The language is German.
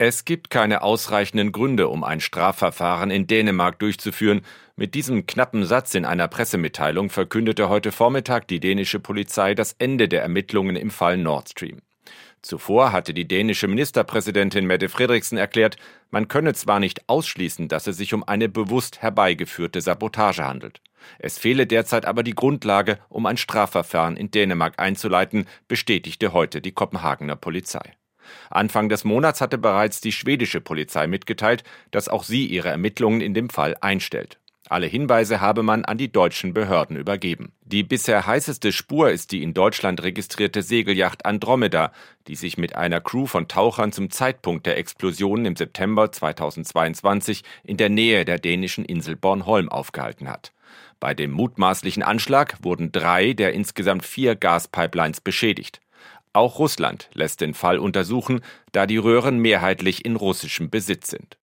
Es gibt keine ausreichenden Gründe, um ein Strafverfahren in Dänemark durchzuführen. Mit diesem knappen Satz in einer Pressemitteilung verkündete heute Vormittag die dänische Polizei das Ende der Ermittlungen im Fall Nord Stream. Zuvor hatte die dänische Ministerpräsidentin Mette Frederiksen erklärt, man könne zwar nicht ausschließen, dass es sich um eine bewusst herbeigeführte Sabotage handelt. Es fehle derzeit aber die Grundlage, um ein Strafverfahren in Dänemark einzuleiten, bestätigte heute die Kopenhagener Polizei. Anfang des Monats hatte bereits die schwedische Polizei mitgeteilt, dass auch sie ihre Ermittlungen in dem Fall einstellt. Alle Hinweise habe man an die deutschen Behörden übergeben. Die bisher heißeste Spur ist die in Deutschland registrierte Segelyacht Andromeda, die sich mit einer Crew von Tauchern zum Zeitpunkt der Explosion im September 2022 in der Nähe der dänischen Insel Bornholm aufgehalten hat. Bei dem mutmaßlichen Anschlag wurden drei der insgesamt vier Gaspipelines beschädigt. Auch Russland lässt den Fall untersuchen, da die Röhren mehrheitlich in russischem Besitz sind